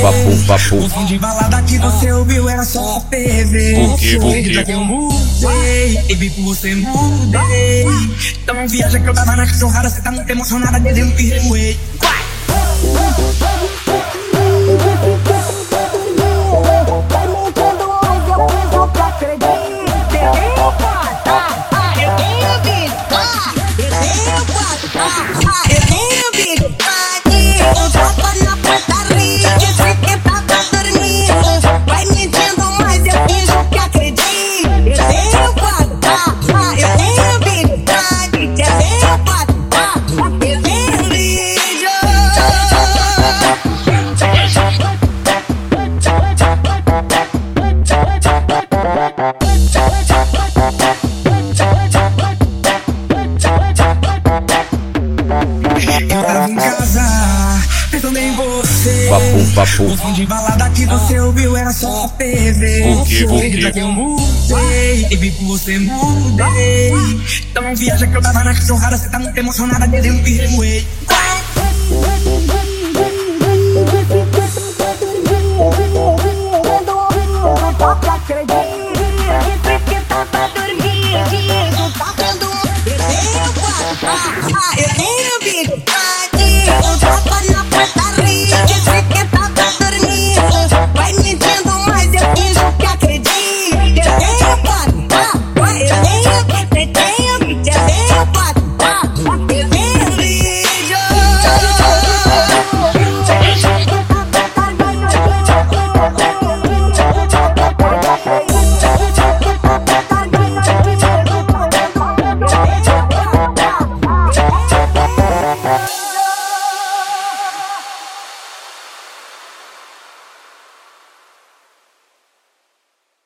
Papo, papo. O som de balada que você ouviu era só PV. Por quê, por quê? Já que eu mudei, e vi por você mudei. Então viaja que eu tava na cachorrada, cê tá muito emocionada, dizendo que remoei. Vai Eu tava em casa, pensando em você. Papo, papo. O som de balada que você ouviu era só PV. Por quê, por quê? Que eu mudei, e vi por você mudei. Então viaja que eu tava na cachorrada, cê tá muito emocionada, dizendo que remoei. Eu tenho